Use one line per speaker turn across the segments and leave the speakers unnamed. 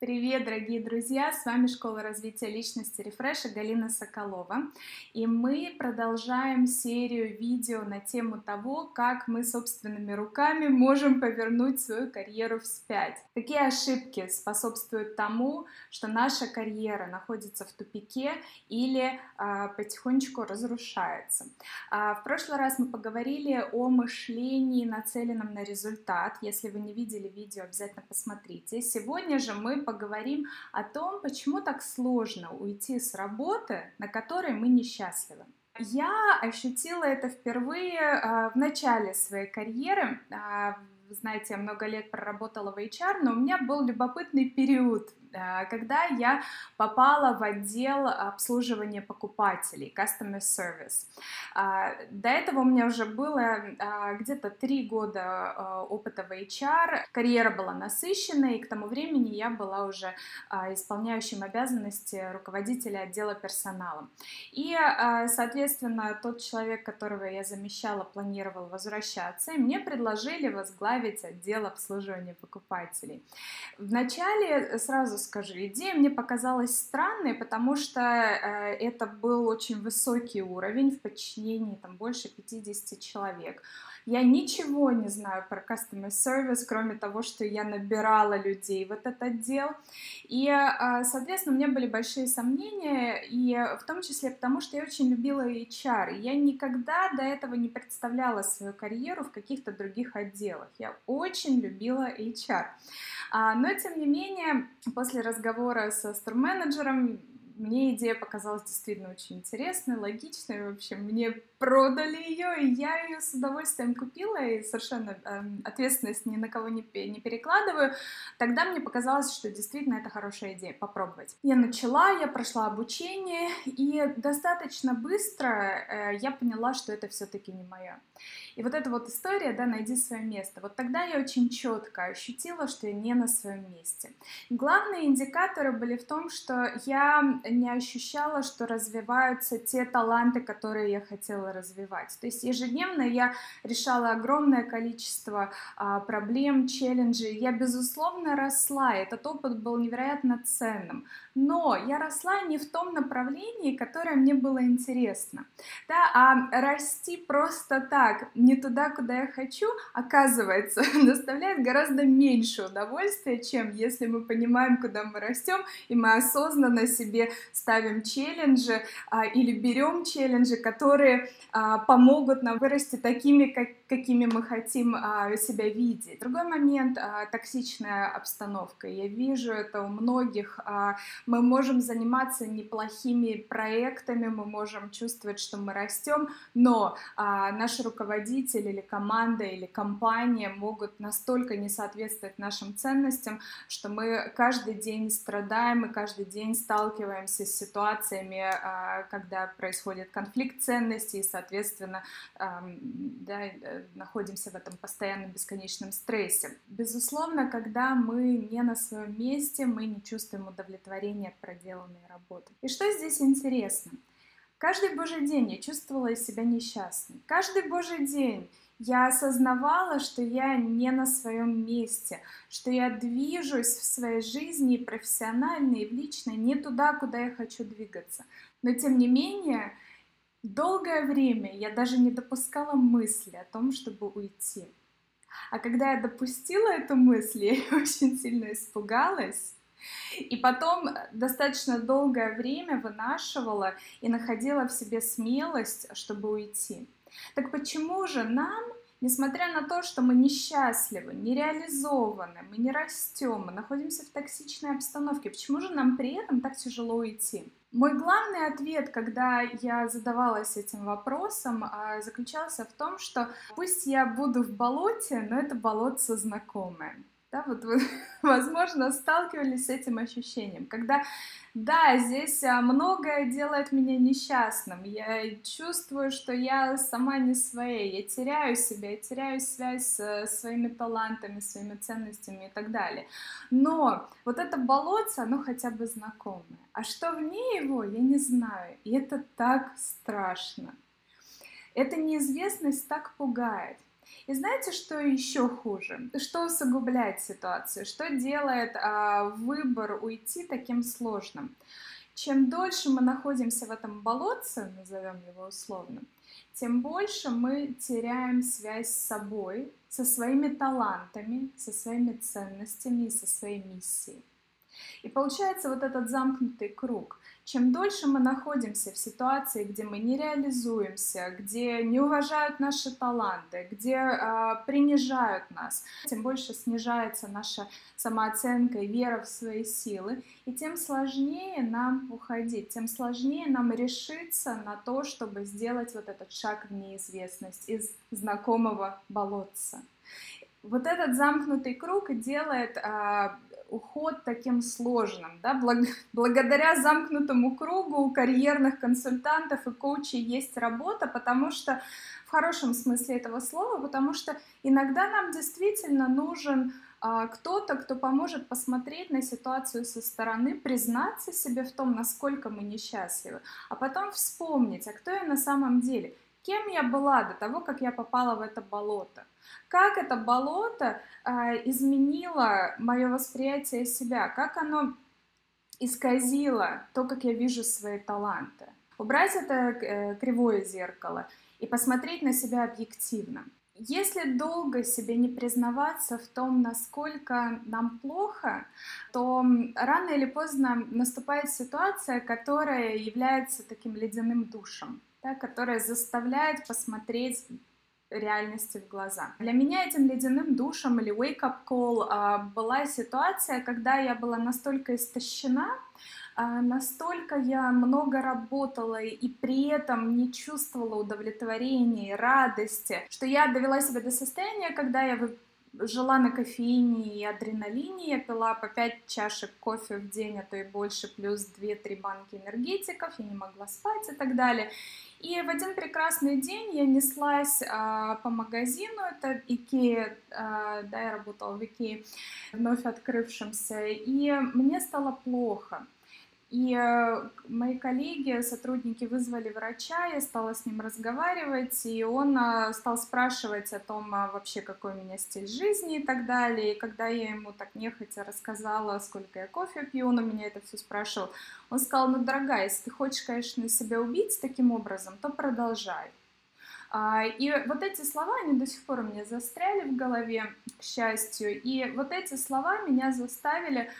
Привет, дорогие друзья! С вами Школа развития личности Рефреша Галина Соколова. И мы продолжаем серию видео на тему того, как мы собственными руками можем повернуть свою карьеру вспять. Какие ошибки способствуют тому, что наша карьера находится в тупике или а, потихонечку разрушается. А, в прошлый раз мы поговорили о мышлении, нацеленном на результат. Если вы не видели видео, обязательно посмотрите. Сегодня же мы поговорим о том, почему так сложно уйти с работы, на которой мы несчастливы. Я ощутила это впервые э, в начале своей карьеры. Э, знаете, я много лет проработала в HR, но у меня был любопытный период когда я попала в отдел обслуживания покупателей, Customer Service. Э, до этого у меня уже было э, где-то три года опыта в HR, карьера была насыщенной, и к тому времени я была уже исполняющим обязанности руководителя отдела персонала. И, соответственно, тот человек, которого я замещала, планировал возвращаться, и мне предложили возглавить отдел обслуживания покупателей. Вначале сразу скажу. Идея мне показалась странной, потому что э, это был очень высокий уровень в подчинении там больше 50 человек. Я ничего не знаю про customer service, кроме того, что я набирала людей в этот отдел. И, э, соответственно, у меня были большие сомнения, и в том числе потому, что я очень любила HR. Я никогда до этого не представляла свою карьеру в каких-то других отделах. Я очень любила HR. А, но, тем не менее, после разговора со стор-менеджером мне идея показалась действительно очень интересной, логичной. В общем, мне продали ее, и я ее с удовольствием купила, и совершенно э, ответственность ни на кого не, не перекладываю. Тогда мне показалось, что действительно это хорошая идея, попробовать. Я начала, я прошла обучение, и достаточно быстро э, я поняла, что это все-таки не мое. И вот эта вот история, да, найди свое место. Вот тогда я очень четко ощутила, что я не на своем месте. Главные индикаторы были в том, что я не ощущала, что развиваются те таланты, которые я хотела развивать. То есть ежедневно я решала огромное количество а, проблем, челленджей. Я, безусловно, росла. Этот опыт был невероятно ценным. Но я росла не в том направлении, которое мне было интересно. Да, а расти просто так, не туда, куда я хочу, оказывается, доставляет гораздо меньше удовольствия, чем если мы понимаем, куда мы растем, и мы осознанно себе ставим челленджи а, или берем челленджи, которые помогут нам вырасти такими, как, какими мы хотим а, себя видеть. Другой момент а, — токсичная обстановка. Я вижу это у многих. А, мы можем заниматься неплохими проектами, мы можем чувствовать, что мы растем, но а, наш руководитель или команда или компания могут настолько не соответствовать нашим ценностям, что мы каждый день страдаем и каждый день сталкиваемся с ситуациями, а, когда происходит конфликт ценностей, соответственно, да, э, находимся в этом постоянном бесконечном стрессе. Безусловно, когда мы не на своем месте, мы не чувствуем удовлетворения от проделанной работы. И что здесь интересно? Каждый божий день я чувствовала себя несчастной. Каждый божий день я осознавала, что я не на своем месте, что я движусь в своей жизни и профессионально, и в личной не туда, куда я хочу двигаться. Но тем не менее, долгое время я даже не допускала мысли о том, чтобы уйти. А когда я допустила эту мысль, я очень сильно испугалась. И потом достаточно долгое время вынашивала и находила в себе смелость, чтобы уйти. Так почему же нам, несмотря на то, что мы несчастливы, нереализованы, мы не растем, мы находимся в токсичной обстановке, почему же нам при этом так тяжело уйти? Мой главный ответ, когда я задавалась этим вопросом, а, заключался в том, что пусть я буду в болоте, но это болото знакомое. Да, вот вы, возможно, сталкивались с этим ощущением, когда, да, здесь а, многое делает меня несчастным, я чувствую, что я сама не своей, я теряю себя, я теряю связь с своими талантами, своими ценностями и так далее. Но вот это болотце, оно хотя бы знакомое. А что вне его, я не знаю, и это так страшно. Эта неизвестность так пугает. И знаете, что еще хуже? Что усугубляет ситуацию? Что делает а, выбор уйти таким сложным? Чем дольше мы находимся в этом болотце, назовем его условно, тем больше мы теряем связь с собой, со своими талантами, со своими ценностями и со своей миссией. И получается вот этот замкнутый круг. Чем дольше мы находимся в ситуации, где мы не реализуемся, где не уважают наши таланты, где э, принижают нас, тем больше снижается наша самооценка и вера в свои силы, и тем сложнее нам уходить, тем сложнее нам решиться на то, чтобы сделать вот этот шаг в неизвестность из знакомого болотца. Вот этот замкнутый круг делает а, уход таким сложным. Да? Благодаря замкнутому кругу у карьерных консультантов и коучей есть работа, потому что в хорошем смысле этого слова, потому что иногда нам действительно нужен а, кто-то, кто поможет посмотреть на ситуацию со стороны, признаться себе в том, насколько мы несчастливы, а потом вспомнить, а кто я на самом деле, кем я была до того, как я попала в это болото как это болото э, изменило мое восприятие себя, как оно исказило то, как я вижу свои таланты. Убрать это э, кривое зеркало и посмотреть на себя объективно. Если долго себе не признаваться в том, насколько нам плохо, то рано или поздно наступает ситуация, которая является таким ледяным душем, да, которая заставляет посмотреть реальности в глаза. Для меня этим ледяным душем или wake-up call а, была ситуация, когда я была настолько истощена, а, настолько я много работала и при этом не чувствовала удовлетворения и радости, что я довела себя до состояния, когда я жила на кофеине и адреналине, я пила по 5 чашек кофе в день, а то и больше, плюс 2-3 банки энергетиков, я не могла спать и так далее. И в один прекрасный день я неслась а, по магазину, это Икея, а, да, я работала в Икее, вновь открывшемся, и мне стало плохо. И э, мои коллеги, сотрудники вызвали врача, я стала с ним разговаривать, и он э, стал спрашивать о том, а вообще какой у меня стиль жизни и так далее. И когда я ему так нехотя рассказала, сколько я кофе пью, он у меня это все спрашивал, он сказал, ну, дорогая, если ты хочешь, конечно, себя убить таким образом, то продолжай. А, и вот эти слова, они до сих пор у меня застряли в голове, к счастью, и вот эти слова меня заставили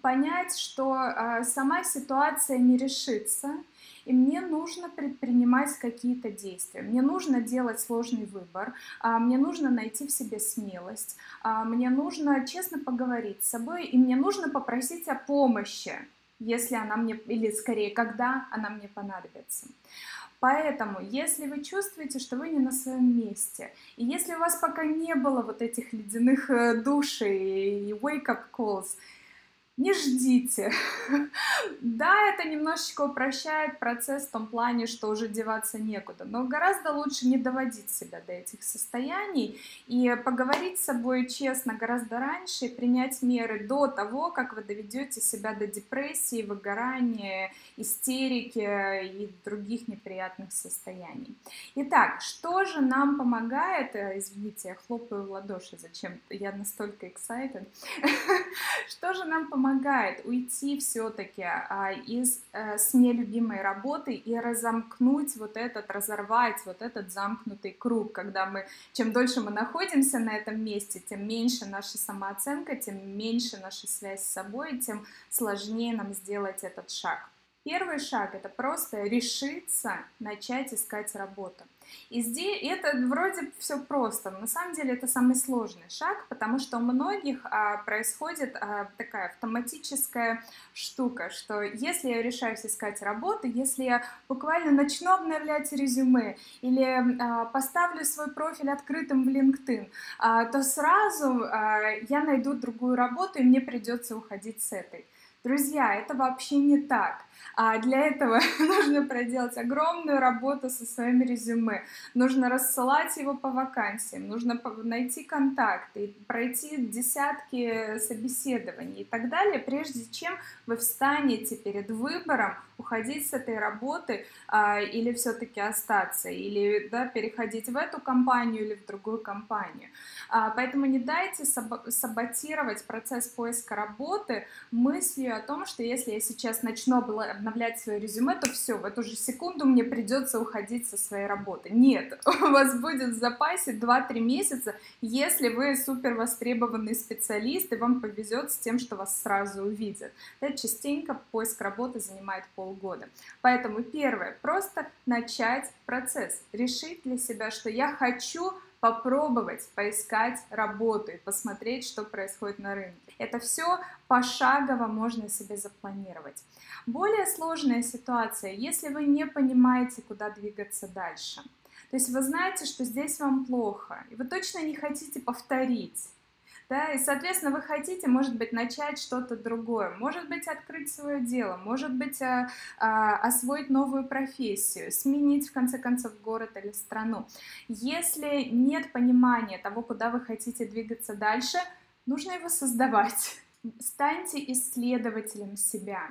понять, что э, сама ситуация не решится, и мне нужно предпринимать какие-то действия. Мне нужно делать сложный выбор, э, мне нужно найти в себе смелость, э, мне нужно честно поговорить с собой, и мне нужно попросить о помощи, если она мне, или скорее, когда она мне понадобится. Поэтому, если вы чувствуете, что вы не на своем месте, и если у вас пока не было вот этих ледяных э, душей и wake-up calls, не ждите. да, это немножечко упрощает процесс в том плане, что уже деваться некуда, но гораздо лучше не доводить себя до этих состояний и поговорить с собой честно гораздо раньше принять меры до того, как вы доведете себя до депрессии, выгорания, истерики и других неприятных состояний. Итак, что же нам помогает, э, извините, я хлопаю в ладоши, зачем я настолько excited, что же нам помогает помогает уйти все-таки а, из а, с нелюбимой работы и разомкнуть вот этот, разорвать вот этот замкнутый круг, когда мы, чем дольше мы находимся на этом месте, тем меньше наша самооценка, тем меньше наша связь с собой, тем сложнее нам сделать этот шаг. Первый шаг — это просто решиться начать искать работу. И здесь это вроде все просто, но на самом деле это самый сложный шаг, потому что у многих а, происходит а, такая автоматическая штука, что если я решаюсь искать работу, если я буквально начну обновлять резюме или а, поставлю свой профиль открытым в LinkedIn, а, то сразу а, я найду другую работу и мне придется уходить с этой. Друзья, это вообще не так. А для этого нужно проделать огромную работу со своим резюме. Нужно рассылать его по вакансиям, нужно найти контакты, пройти десятки собеседований и так далее, прежде чем вы встанете перед выбором уходить с этой работы а, или все-таки остаться, или да, переходить в эту компанию или в другую компанию. А, поэтому не дайте саботировать процесс поиска работы мыслью о том, что если я сейчас начну обновлять свое резюме, то все, в эту же секунду мне придется уходить со своей работы. Нет, у вас будет в запасе 2-3 месяца, если вы супер востребованный специалист, и вам повезет с тем, что вас сразу увидят. Да, частенько поиск работы занимает полгода. Поэтому первое, просто начать процесс, решить для себя, что я хочу попробовать поискать работу и посмотреть, что происходит на рынке. Это все пошагово можно себе запланировать. Более сложная ситуация, если вы не понимаете, куда двигаться дальше. То есть вы знаете, что здесь вам плохо, и вы точно не хотите повторить да, и, соответственно, вы хотите, может быть, начать что-то другое, может быть, открыть свое дело, может быть, а, а, освоить новую профессию, сменить, в конце концов, город или страну. Если нет понимания того, куда вы хотите двигаться дальше, нужно его создавать. Станьте исследователем себя.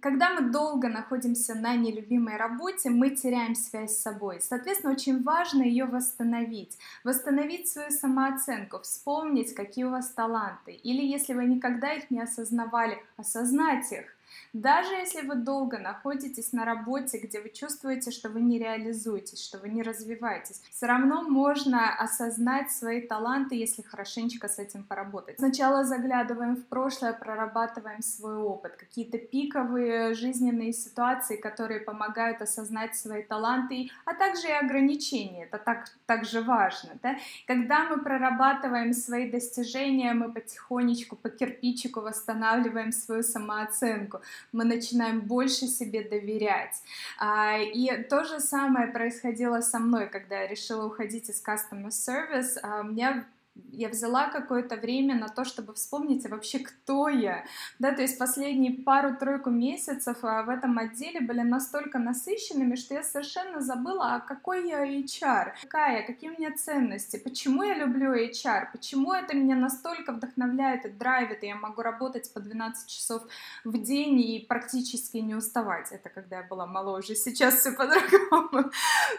Когда мы долго находимся на нелюбимой работе, мы теряем связь с собой. Соответственно, очень важно ее восстановить. Восстановить свою самооценку, вспомнить, какие у вас таланты. Или если вы никогда их не осознавали, осознать их. Даже если вы долго находитесь на работе, где вы чувствуете, что вы не реализуетесь, что вы не развиваетесь, все равно можно осознать свои таланты, если хорошенечко с этим поработать. Сначала заглядываем в прошлое, прорабатываем свой опыт, какие-то пиковые жизненные ситуации, которые помогают осознать свои таланты, а также и ограничения. Это так, также важно. Да? Когда мы прорабатываем свои достижения, мы потихонечку по кирпичику восстанавливаем свою самооценку мы начинаем больше себе доверять. А, и то же самое происходило со мной, когда я решила уходить из customer service. А, меня я взяла какое-то время на то, чтобы вспомнить а вообще, кто я. Да, то есть последние пару-тройку месяцев а, в этом отделе были настолько насыщенными, что я совершенно забыла, а какой я HR, какая какие у меня ценности, почему я люблю HR, почему это меня настолько вдохновляет и драйвит, и я могу работать по 12 часов в день и практически не уставать. Это когда я была моложе, сейчас все по-другому.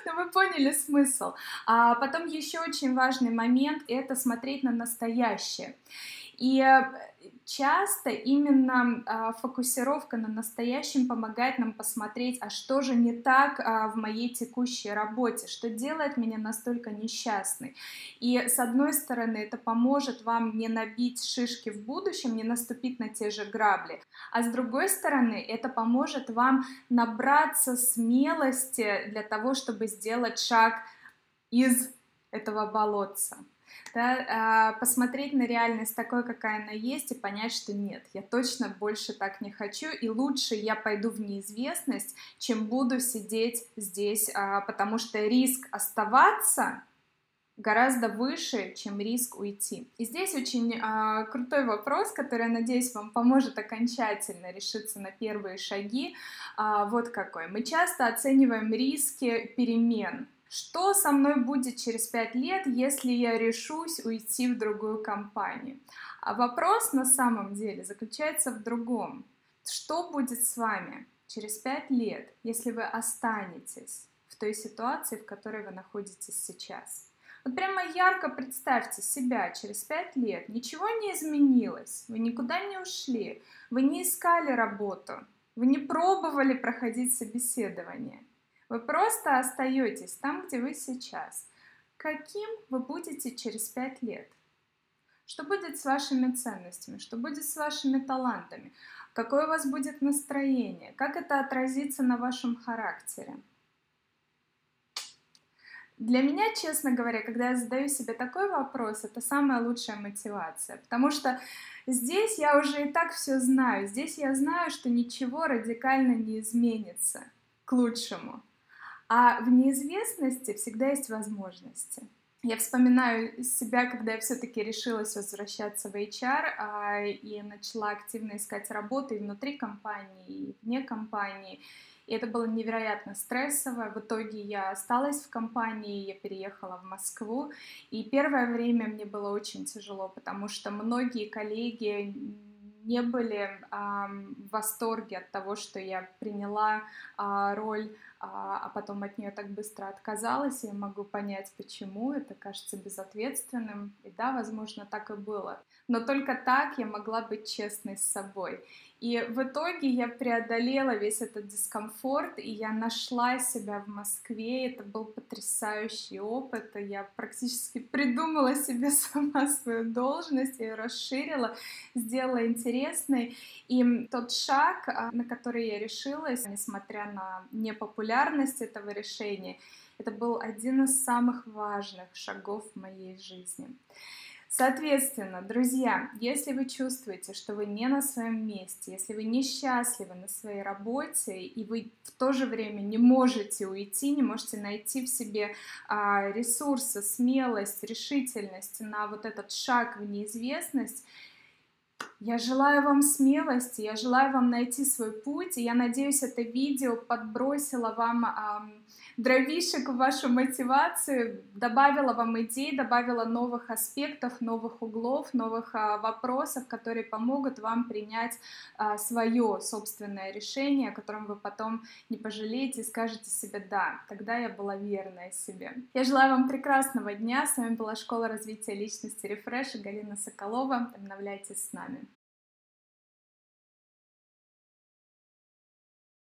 Но вы поняли смысл. А потом еще очень важный момент — это смотреть на настоящее. И э, часто именно а, фокусировка на настоящем помогает нам посмотреть, а что же не так а, в моей текущей работе, что делает меня настолько несчастной. И с одной стороны, это поможет вам не набить шишки в будущем, не наступить на те же грабли, а с другой стороны, это поможет вам набраться смелости для того, чтобы сделать шаг из этого болотца да, а, посмотреть на реальность такой, какая она есть, и понять, что нет, я точно больше так не хочу, и лучше я пойду в неизвестность, чем буду сидеть здесь, а, потому что риск оставаться гораздо выше, чем риск уйти. И здесь очень э, крутой вопрос, который, надеюсь, вам поможет окончательно решиться на первые шаги. Э, вот какой. Мы часто оцениваем риски перемен, что со мной будет через пять лет, если я решусь уйти в другую компанию? А вопрос на самом деле заключается в другом. Что будет с вами через пять лет, если вы останетесь в той ситуации, в которой вы находитесь сейчас? Вот прямо ярко представьте себя через пять лет. Ничего не изменилось, вы никуда не ушли, вы не искали работу, вы не пробовали проходить собеседование – вы просто остаетесь там, где вы сейчас. Каким вы будете через пять лет? Что будет с вашими ценностями? Что будет с вашими талантами? Какое у вас будет настроение? Как это отразится на вашем характере? Для меня, честно говоря, когда я задаю себе такой вопрос, это самая лучшая мотивация, потому что здесь я уже и так все знаю, здесь я знаю, что ничего радикально не изменится к лучшему. А в неизвестности всегда есть возможности. я вспоминаю себя, когда я все-таки решилась возвращаться в HR а, и начала активно искать работу и внутри компании, и вне компании. И это было невероятно стрессово. В итоге я осталась в компании, я переехала в Москву. И первое время мне было очень тяжело, потому что многие коллеги не были а, в восторге от того, что я приняла а, роль а, а потом от нее так быстро отказалась, и я могу понять, почему, это кажется безответственным, и да, возможно, так и было. Но только так я могла быть честной с собой. И в итоге я преодолела весь этот дискомфорт, и я нашла себя в Москве. Это был потрясающий опыт. Я практически придумала себе сама свою должность, я ее расширила, сделала интересной. И тот шаг, а, на который я решилась, несмотря на непопулярность этого решения, это был один из самых важных шагов в моей жизни. Соответственно, друзья, если вы чувствуете, что вы не на своем месте, если вы несчастливы на своей работе, и вы в то же время не можете уйти, не можете найти в себе а, ресурсы, смелость, решительность на вот этот шаг в неизвестность, я желаю вам смелости, я желаю вам найти свой путь, и я надеюсь, это видео подбросило вам а, дровишек в вашу мотивацию, добавила вам идей, добавила новых аспектов, новых углов, новых а, вопросов, которые помогут вам принять а, свое собственное решение, о котором вы потом не пожалеете и скажете себе «да, тогда я была верная себе». Я желаю вам прекрасного дня. С вами была Школа развития личности Refresh и Галина Соколова. Обновляйтесь с нами.